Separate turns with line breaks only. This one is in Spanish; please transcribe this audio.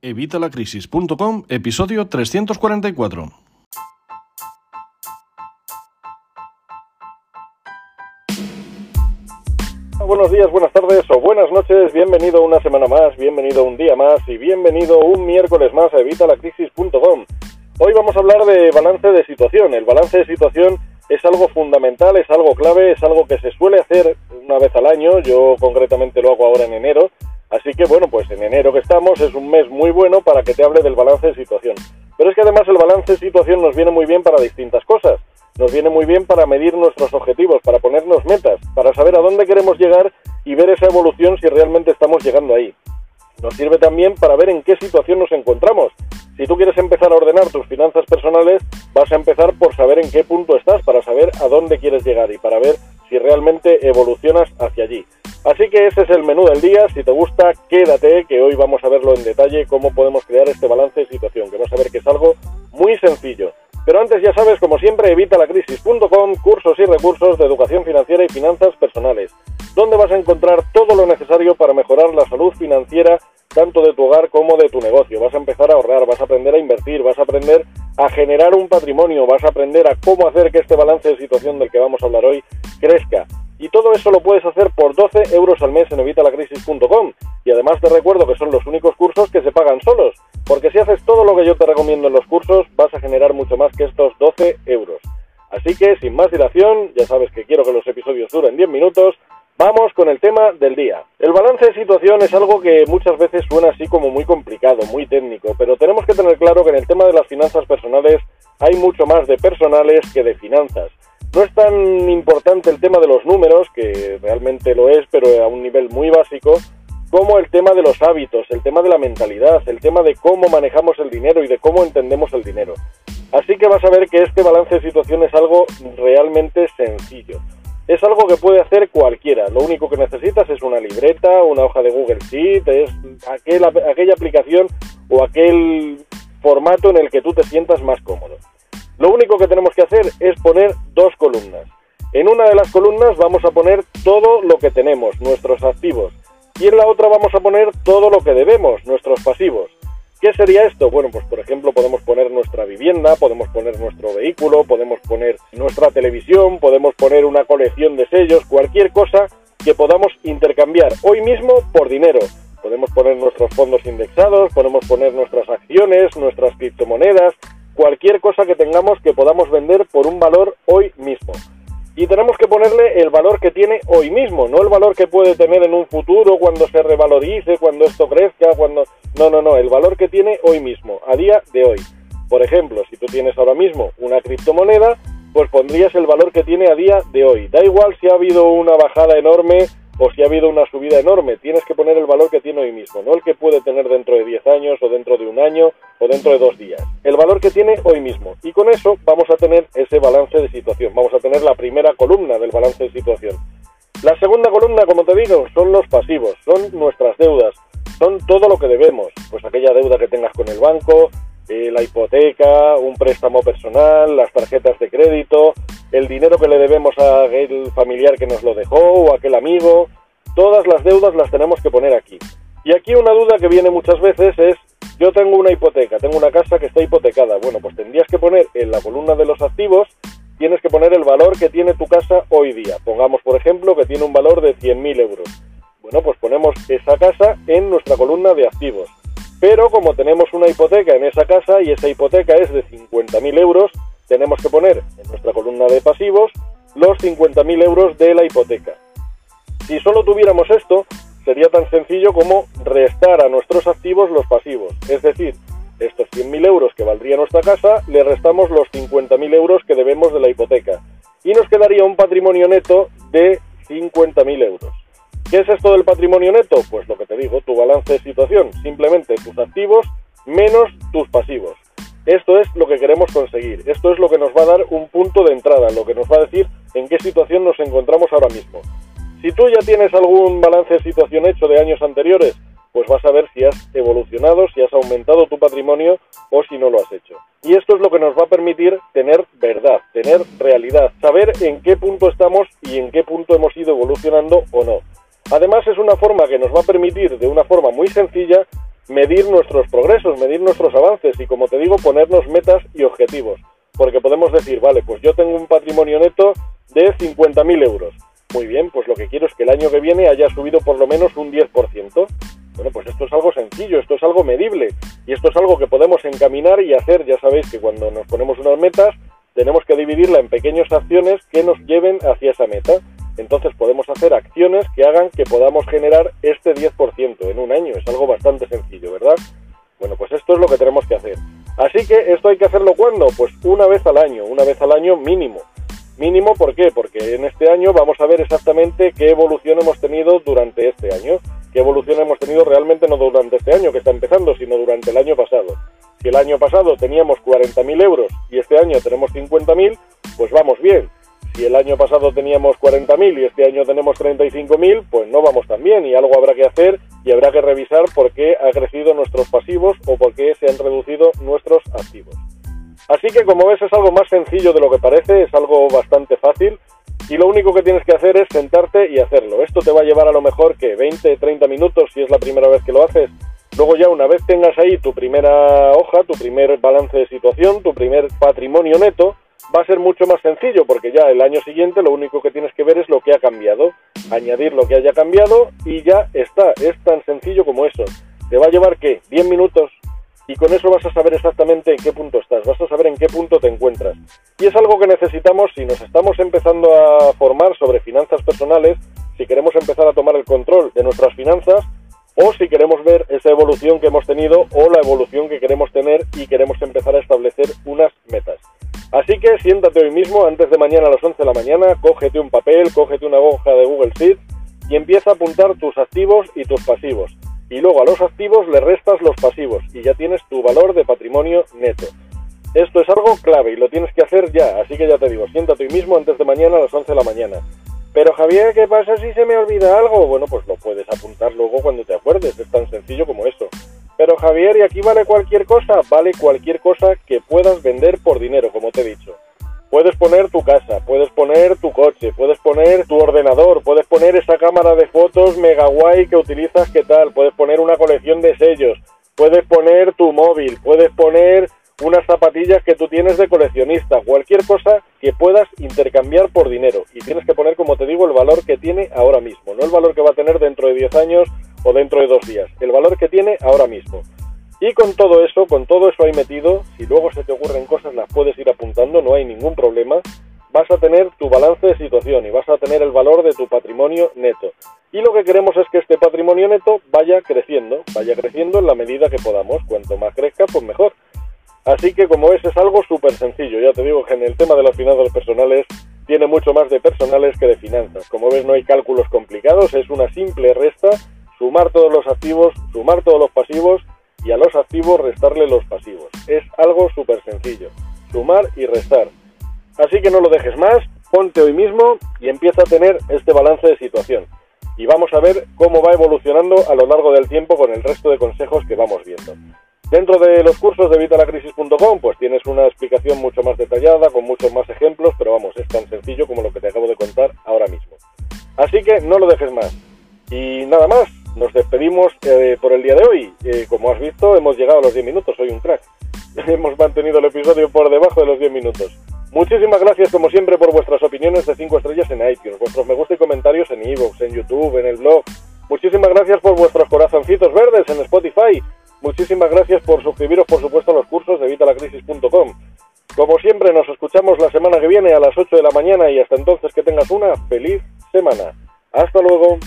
Evitalacrisis.com, episodio 344.
Buenos días, buenas tardes o buenas noches, bienvenido una semana más, bienvenido un día más y bienvenido un miércoles más a Evitalacrisis.com. Hoy vamos a hablar de balance de situación. El balance de situación es algo fundamental, es algo clave, es algo que se suele hacer una vez al año, yo concretamente lo hago ahora en enero, así que bueno, pues en enero que estamos es un mes muy bueno para que te hable del balance de situación. Pero es que además el balance de situación nos viene muy bien para distintas cosas. Nos viene muy bien para medir nuestros objetivos, para ponernos metas, para saber a dónde queremos llegar y ver esa evolución si realmente estamos llegando ahí. Nos sirve también para ver en qué situación nos encontramos. Si tú quieres empezar a ordenar tus finanzas personales, vas a empezar por saber en qué punto estás, para saber a dónde quieres llegar y para ver si realmente evolucionas hacia allí. Así que ese es el menú del día. Si te gusta, quédate, que hoy vamos a verlo en detalle, cómo podemos crear este balance de situación, que vas a ver que es algo muy sencillo. Pero antes ya sabes, como siempre, evitalacrisis.com, cursos y recursos de educación financiera y finanzas personales, donde vas a encontrar todo lo necesario para mejorar la salud financiera tanto de tu hogar como de tu negocio. Vas a empezar a ahorrar, vas a aprender a invertir, vas a aprender a generar un patrimonio, vas a aprender a cómo hacer que este balance de situación del que vamos a hablar hoy crezca. Y todo eso lo puedes hacer por 12 euros al mes en evitalacrisis.com. Y además te recuerdo que son los únicos cursos que se pagan solos, porque si haces todo lo que yo te recomiendo en los cursos, vas a generar mucho más que estos 12 euros. Así que, sin más dilación, ya sabes que quiero que los episodios duren 10 minutos, Vamos con el tema del día. El balance de situación es algo que muchas veces suena así como muy complicado, muy técnico, pero tenemos que tener claro que en el tema de las finanzas personales hay mucho más de personales que de finanzas. No es tan importante el tema de los números, que realmente lo es, pero a un nivel muy básico, como el tema de los hábitos, el tema de la mentalidad, el tema de cómo manejamos el dinero y de cómo entendemos el dinero. Así que vas a ver que este balance de situación es algo realmente sencillo es algo que puede hacer cualquiera. Lo único que necesitas es una libreta, una hoja de Google Sheet, es aquel, aquella aplicación o aquel formato en el que tú te sientas más cómodo. Lo único que tenemos que hacer es poner dos columnas. En una de las columnas vamos a poner todo lo que tenemos, nuestros activos, y en la otra vamos a poner todo lo que debemos, nuestros pasivos. ¿Qué sería esto? Bueno, pues por ejemplo podemos poner nuestra vivienda, podemos poner nuestro vehículo, podemos poner nuestra televisión, podemos poner una colección de sellos, cualquier cosa que podamos intercambiar hoy mismo por dinero. Podemos poner nuestros fondos indexados, podemos poner nuestras acciones, nuestras criptomonedas, cualquier cosa que tengamos que podamos vender por un valor hoy mismo y tenemos que ponerle el valor que tiene hoy mismo, no el valor que puede tener en un futuro, cuando se revalorice, cuando esto crezca, cuando... No, no, no, el valor que tiene hoy mismo, a día de hoy. Por ejemplo, si tú tienes ahora mismo una criptomoneda, pues pondrías el valor que tiene a día de hoy. Da igual si ha habido una bajada enorme o si ha habido una subida enorme, tienes que poner el valor que tiene hoy mismo, no el que puede tener dentro de 10 años o dentro de un año o dentro de dos días. El valor que tiene hoy mismo. Y con eso vamos a tener ese balance de situación, vamos a tener la primera columna del balance de situación. La segunda columna, como te digo, son los pasivos, son nuestras deudas, son todo lo que debemos, pues aquella deuda que tengas con el banco, la hipoteca, un préstamo personal, las tarjetas de crédito, el dinero que le debemos a aquel familiar que nos lo dejó o a aquel amigo, todas las deudas las tenemos que poner aquí. Y aquí una duda que viene muchas veces es, yo tengo una hipoteca, tengo una casa que está hipotecada. Bueno, pues tendrías que poner en la columna de los activos, tienes que poner el valor que tiene tu casa hoy día. Pongamos, por ejemplo, que tiene un valor de 100.000 euros. Bueno, pues ponemos esa casa en nuestra columna de activos. Pero como tenemos una hipoteca en esa casa y esa hipoteca es de 50.000 euros, tenemos que poner en nuestra columna de pasivos los 50.000 euros de la hipoteca. Si solo tuviéramos esto, sería tan sencillo como restar a nuestros activos los pasivos. Es decir, estos 100.000 euros que valdría nuestra casa, le restamos los 50.000 euros que debemos de la hipoteca. Y nos quedaría un patrimonio neto de 50.000 euros. ¿Qué es esto del patrimonio neto? Pues lo que te digo, tu balance de situación, simplemente tus activos menos tus pasivos. Esto es lo que queremos conseguir, esto es lo que nos va a dar un punto de entrada, lo que nos va a decir en qué situación nos encontramos ahora mismo. Si tú ya tienes algún balance de situación hecho de años anteriores, pues vas a ver si has evolucionado, si has aumentado tu patrimonio o si no lo has hecho. Y esto es lo que nos va a permitir tener verdad, tener realidad, saber en qué punto estamos y en qué punto hemos ido evolucionando o no. Además es una forma que nos va a permitir de una forma muy sencilla medir nuestros progresos, medir nuestros avances y, como te digo, ponernos metas y objetivos. Porque podemos decir, vale, pues yo tengo un patrimonio neto de 50.000 euros. Muy bien, pues lo que quiero es que el año que viene haya subido por lo menos un 10%. Bueno, pues esto es algo sencillo, esto es algo medible y esto es algo que podemos encaminar y hacer. Ya sabéis que cuando nos ponemos unas metas tenemos que dividirla en pequeñas acciones que nos lleven hacia esa meta. Entonces podemos hacer acciones que hagan que podamos generar este 10% en un año. Es algo bastante sencillo, ¿verdad? Bueno, pues esto es lo que tenemos que hacer. Así que esto hay que hacerlo cuando? Pues una vez al año, una vez al año mínimo. Mínimo, ¿por qué? Porque en este año vamos a ver exactamente qué evolución hemos tenido durante este año. Qué evolución hemos tenido realmente no durante este año que está empezando, sino durante el año pasado. Si el año pasado teníamos 40.000 euros y este año tenemos 50.000, pues vamos bien. Si el año pasado teníamos 40.000 y este año tenemos 35.000, pues no vamos tan bien y algo habrá que hacer y habrá que revisar por qué ha crecido nuestros pasivos o por qué se han reducido nuestros activos. Así que como ves es algo más sencillo de lo que parece, es algo bastante fácil y lo único que tienes que hacer es sentarte y hacerlo. Esto te va a llevar a lo mejor que 20, 30 minutos si es la primera vez que lo haces. Luego ya una vez tengas ahí tu primera hoja, tu primer balance de situación, tu primer patrimonio neto, va a ser mucho más sencillo porque ya el año siguiente lo único que tienes que ver es lo que ha cambiado, añadir lo que haya cambiado y ya está, es tan sencillo como eso. ¿Te va a llevar qué? ¿10 minutos? y con eso vas a saber exactamente en qué punto estás, vas a saber en qué punto te encuentras. Y es algo que necesitamos si nos estamos empezando a formar sobre finanzas personales, si queremos empezar a tomar el control de nuestras finanzas o si queremos ver esa evolución que hemos tenido o la evolución que queremos tener y queremos empezar a establecer unas metas. Así que siéntate hoy mismo, antes de mañana a las 11 de la mañana, cógete un papel, cógete una hoja de Google Sheets y empieza a apuntar tus activos y tus pasivos y luego a los activos le restas los pasivos y ya tienes tu valor de patrimonio neto. Esto es algo clave y lo tienes que hacer ya, así que ya te digo, siéntate hoy mismo antes de mañana a las 11 de la mañana. Pero Javier, ¿qué pasa si se me olvida algo? Bueno, pues lo puedes apuntar luego cuando te acuerdes, es tan sencillo como eso. Javier, ¿y aquí vale cualquier cosa? Vale cualquier cosa que puedas vender por dinero, como te he dicho. Puedes poner tu casa, puedes poner tu coche, puedes poner tu ordenador, puedes poner esa cámara de fotos mega guay que utilizas, ¿qué tal? Puedes poner una colección de sellos, puedes poner tu móvil, puedes poner unas zapatillas que tú tienes de coleccionista, cualquier cosa que puedas intercambiar por dinero. Y tienes que poner, como te digo, el valor que tiene ahora mismo, no el valor que va a tener dentro de 10 años o dentro de dos días, el valor que tiene ahora mismo. Y con todo eso, con todo eso ahí metido, si luego se te ocurren cosas las puedes ir apuntando, no hay ningún problema, vas a tener tu balance de situación y vas a tener el valor de tu patrimonio neto. Y lo que queremos es que este patrimonio neto vaya creciendo, vaya creciendo en la medida que podamos. Cuanto más crezca, pues mejor. Así que como ves es algo súper sencillo. Ya te digo que en el tema de las finanzas personales tiene mucho más de personales que de finanzas. Como ves no hay cálculos complicados, es una simple resta, sumar todos los activos, sumar todos los pasivos y a los activos restarle los pasivos. Es algo súper sencillo, sumar y restar. Así que no lo dejes más, ponte hoy mismo y empieza a tener este balance de situación. Y vamos a ver cómo va evolucionando a lo largo del tiempo con el resto de consejos que vamos viendo. Dentro de los cursos de vitalacrisis.com pues tienes una explicación mucho más detallada, con muchos más ejemplos, pero vamos, es tan sencillo como lo que te acabo de contar ahora mismo. Así que no lo dejes más. Y nada más, nos despedimos eh, por el día de hoy. Eh, como has visto, hemos llegado a los 10 minutos, soy un crack. hemos mantenido el episodio por debajo de los 10 minutos. Muchísimas gracias, como siempre, por vuestras opiniones de 5 estrellas en iTunes, vuestros me gusta y comentarios en iVoox, en YouTube, en el blog. Muchísimas gracias por vuestros corazoncitos verdes en Spotify. Muchísimas gracias por suscribiros, por supuesto, a los cursos de vitalacrisis.com. Como siempre, nos escuchamos la semana que viene a las 8 de la mañana y hasta entonces que tengas una feliz semana. Hasta luego.